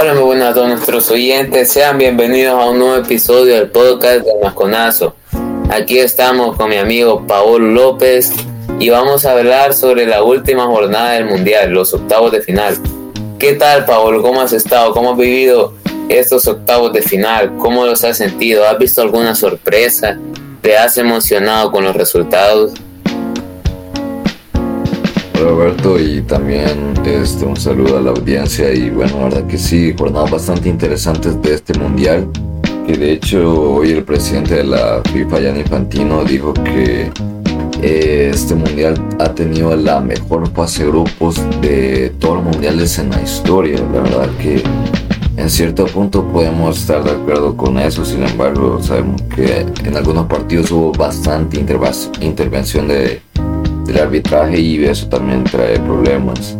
Hola, muy buenas a todos nuestros oyentes. Sean bienvenidos a un nuevo episodio del podcast de Masconazo. Aquí estamos con mi amigo Paolo López y vamos a hablar sobre la última jornada del Mundial, los octavos de final. ¿Qué tal, Paolo? ¿Cómo has estado? ¿Cómo has vivido estos octavos de final? ¿Cómo los has sentido? ¿Has visto alguna sorpresa? ¿Te has emocionado con los resultados? Roberto y también este, un saludo a la audiencia. Y bueno, la verdad que sí, jornadas bastante interesantes de este mundial. Que de hecho hoy el presidente de la FIFA, Gianni Infantino, dijo que eh, este mundial ha tenido la mejor fase de grupos de todos los mundiales en la historia, la verdad que en cierto punto podemos estar de acuerdo con eso, sin embargo sabemos que en algunos partidos hubo bastante intervención de del arbitraje y eso también trae problemas.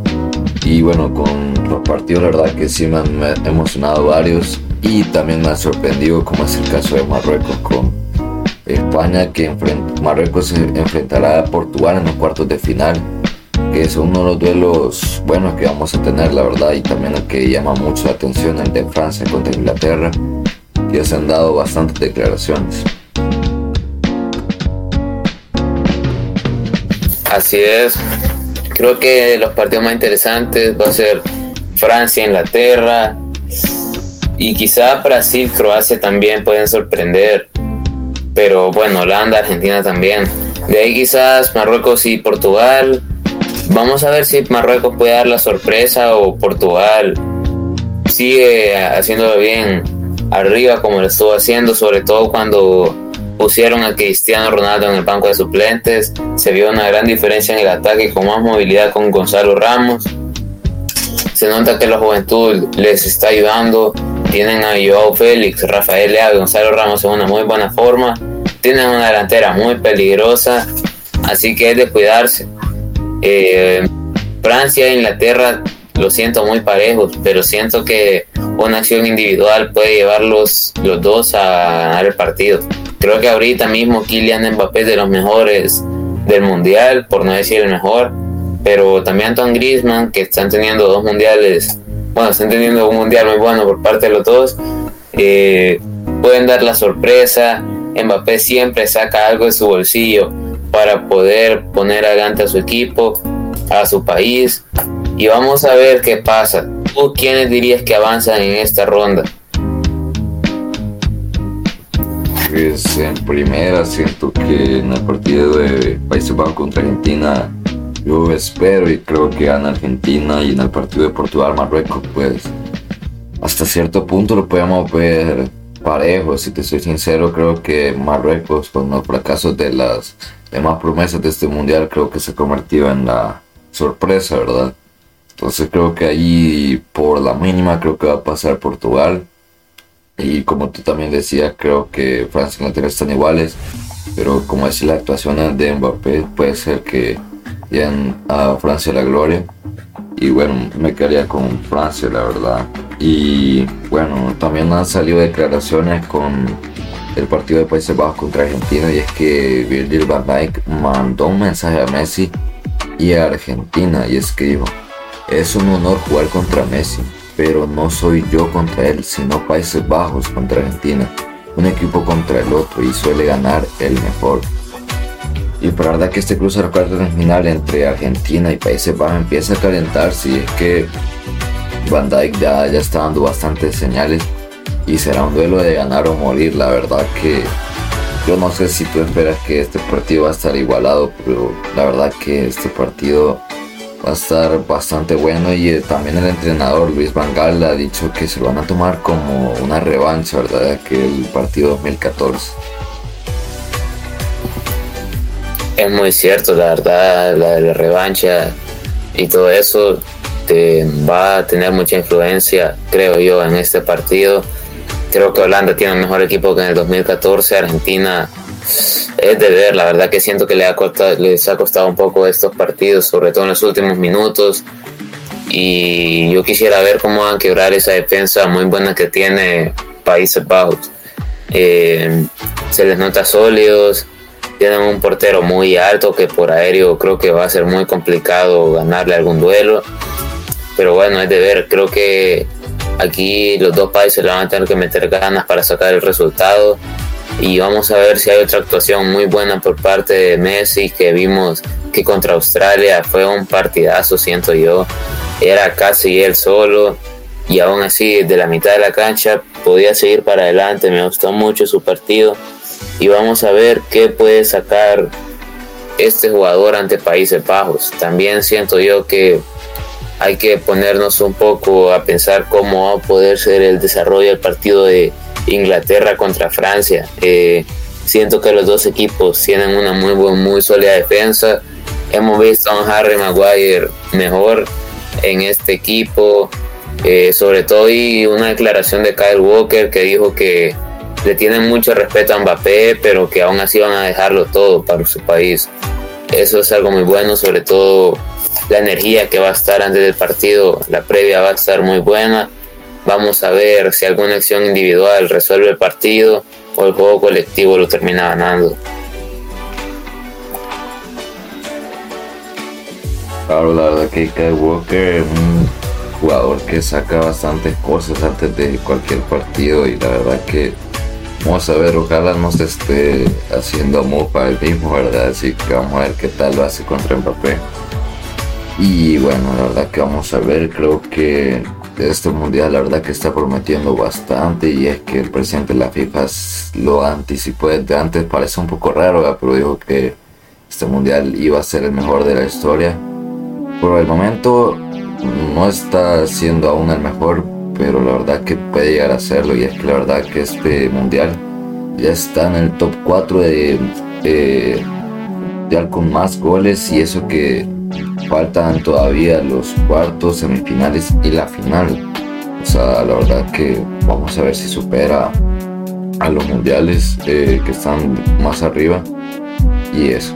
Y bueno, con los partidos la verdad que sí me han emocionado varios y también me ha sorprendido como es el caso de Marruecos con España que Marruecos se enfrentará a Portugal en los cuartos de final que es uno de los duelos buenos que vamos a tener la verdad y también el que llama mucho la atención el de Francia contra Inglaterra que se han dado bastantes declaraciones. Así es. Creo que los partidos más interesantes va a ser Francia, Inglaterra y quizá Brasil, Croacia también pueden sorprender. Pero bueno, Holanda, Argentina también. De ahí quizás Marruecos y Portugal. Vamos a ver si Marruecos puede dar la sorpresa o Portugal sigue haciéndolo bien arriba como lo estuvo haciendo, sobre todo cuando pusieron a Cristiano Ronaldo en el banco de suplentes, se vio una gran diferencia en el ataque con más movilidad con Gonzalo Ramos. Se nota que la juventud les está ayudando. Tienen a Joao Félix, Rafael Leao y Gonzalo Ramos en una muy buena forma. Tienen una delantera muy peligrosa, así que es de cuidarse. Eh, Francia e Inglaterra lo siento muy parejos, pero siento que una acción individual puede llevarlos los dos a ganar el partido. Creo que ahorita mismo Kylian Mbappé es de los mejores del mundial, por no decir el mejor, pero también Antoine Griezmann, que están teniendo dos mundiales, bueno, están teniendo un mundial muy bueno por parte de los dos, eh, pueden dar la sorpresa. Mbappé siempre saca algo de su bolsillo para poder poner adelante a su equipo, a su país, y vamos a ver qué pasa. ¿Tú quiénes dirías que avanzan en esta ronda? Pues en primera. Siento que en el partido de Países Bajos contra Argentina yo espero y creo que gana Argentina y en el partido de Portugal Marruecos pues hasta cierto punto lo podemos ver parejo. Si te soy sincero creo que Marruecos con los fracasos de las demás promesas de este mundial creo que se ha convertido en la sorpresa verdad entonces creo que ahí por la mínima creo que va a pasar Portugal y como tú también decías, creo que Francia y Inglaterra están iguales, pero como es la actuación de Mbappé, puede ser que lleven a Francia la gloria. Y bueno, me quedaría con Francia, la verdad. Y bueno, también han salido declaraciones con el partido de Países Bajos contra Argentina y es que Virgil van Dijk mandó un mensaje a Messi y a Argentina y es es un honor jugar contra Messi pero no soy yo contra él, sino Países Bajos contra Argentina, un equipo contra el otro y suele ganar el mejor. Y para verdad que este cruce de cuartos de final entre Argentina y Países Bajos empieza a calentarse y es que Van Dijk ya, ya está dando bastantes señales y será un duelo de ganar o morir. La verdad que yo no sé si tú esperas que este partido va a estar igualado, pero la verdad que este partido va a estar bastante bueno y eh, también el entrenador Luis Vangal ha dicho que se lo van a tomar como una revancha, ¿verdad? De aquel partido 2014. Es muy cierto, la verdad, la, la revancha y todo eso te va a tener mucha influencia, creo yo, en este partido. Creo que Holanda tiene un mejor equipo que en el 2014, Argentina es de ver, la verdad que siento que le ha costado, les ha costado un poco estos partidos, sobre todo en los últimos minutos. Y yo quisiera ver cómo van a quebrar esa defensa muy buena que tiene Países Bajos. Eh, se les nota sólidos, tienen un portero muy alto que por aéreo creo que va a ser muy complicado ganarle algún duelo. Pero bueno, es de ver, creo que Aquí los dos países le van a tener que meter ganas para sacar el resultado y vamos a ver si hay otra actuación muy buena por parte de Messi que vimos que contra Australia fue un partidazo, siento yo. Era casi él solo y aún así de la mitad de la cancha podía seguir para adelante. Me gustó mucho su partido y vamos a ver qué puede sacar este jugador ante Países Bajos. También siento yo que hay que ponernos un poco a pensar cómo va a poder ser el desarrollo del partido de Inglaterra contra Francia. Eh, siento que los dos equipos tienen una muy muy sólida defensa. Hemos visto a un Harry Maguire mejor en este equipo. Eh, sobre todo y una declaración de Kyle Walker que dijo que le tienen mucho respeto a Mbappé, pero que aún así van a dejarlo todo para su país. Eso es algo muy bueno, sobre todo la energía que va a estar antes del partido, la previa va a estar muy buena. Vamos a ver si alguna acción individual resuelve el partido o el juego colectivo lo termina ganando. Claro, la verdad que Kyle Walker es un jugador que saca bastantes cosas antes de cualquier partido y la verdad que vamos a ver, ojalá no se esté haciendo amor para el mismo, ¿verdad? Así que vamos a ver qué tal lo hace contra Mbappé. Y bueno, la verdad que vamos a ver, creo que este mundial la verdad que está prometiendo bastante y es que el presidente de la FIFA lo anticipó desde antes, parece un poco raro, pero dijo que este mundial iba a ser el mejor de la historia. Por el momento no está siendo aún el mejor, pero la verdad que puede llegar a serlo y es que la verdad que este mundial ya está en el top 4 de eh, mundial con más goles y eso que faltan todavía los cuartos, semifinales y la final. O sea, la verdad que vamos a ver si supera a los mundiales eh, que están más arriba. Y eso.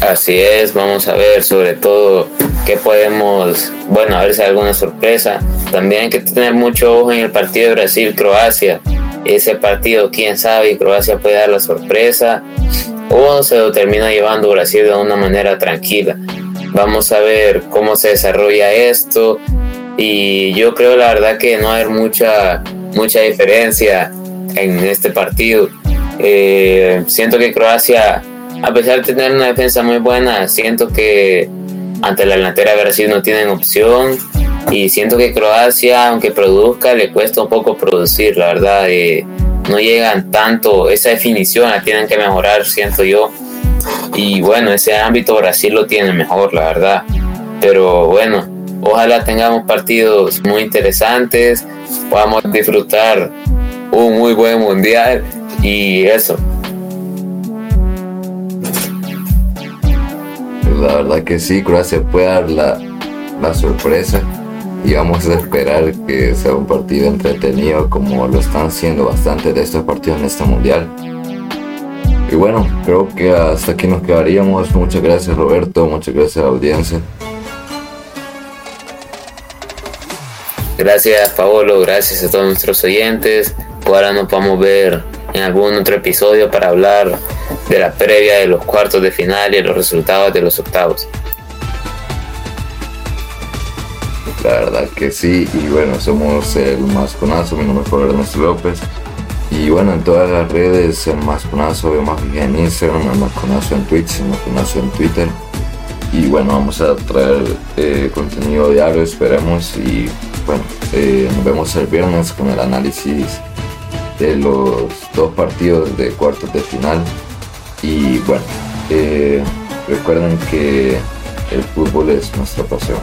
Así es, vamos a ver sobre todo qué podemos, bueno, a ver si hay alguna sorpresa. También hay que tener mucho ojo en el partido de Brasil-Croacia ese partido, quién sabe, Croacia puede dar la sorpresa o se lo termina llevando Brasil de una manera tranquila. Vamos a ver cómo se desarrolla esto y yo creo la verdad que no hay mucha, mucha diferencia en este partido. Eh, siento que Croacia, a pesar de tener una defensa muy buena, siento que ante la delantera de Brasil no tienen opción y siento que Croacia, aunque produzca, le cuesta un poco producir, la verdad. Eh, no llegan tanto, esa definición la tienen que mejorar, siento yo. Y bueno, ese ámbito Brasil lo tiene mejor, la verdad. Pero bueno, ojalá tengamos partidos muy interesantes, podamos disfrutar un muy buen mundial y eso. La verdad que sí, Croacia puede dar la, la sorpresa y vamos a esperar que sea un partido entretenido como lo están siendo bastante de estos partidos en este mundial. Y bueno, creo que hasta aquí nos quedaríamos. Muchas gracias Roberto, muchas gracias a la audiencia. Gracias Paolo, gracias a todos nuestros oyentes. Ahora nos vamos a ver en algún otro episodio para hablar de la previa de los cuartos de final y los resultados de los octavos. La verdad que sí, y bueno, somos el Masconazo, mi nombre es Ernesto López. Y bueno, en todas las redes, el Masconazo, más en Instagram, el Masconazo en Twitch, el Masconazo en Twitter. Y bueno, vamos a traer eh, contenido diario, esperemos. Y bueno, eh, nos vemos el viernes con el análisis de los dos partidos de cuartos de final. Y bueno, eh, recuerden que el fútbol es nuestra pasión.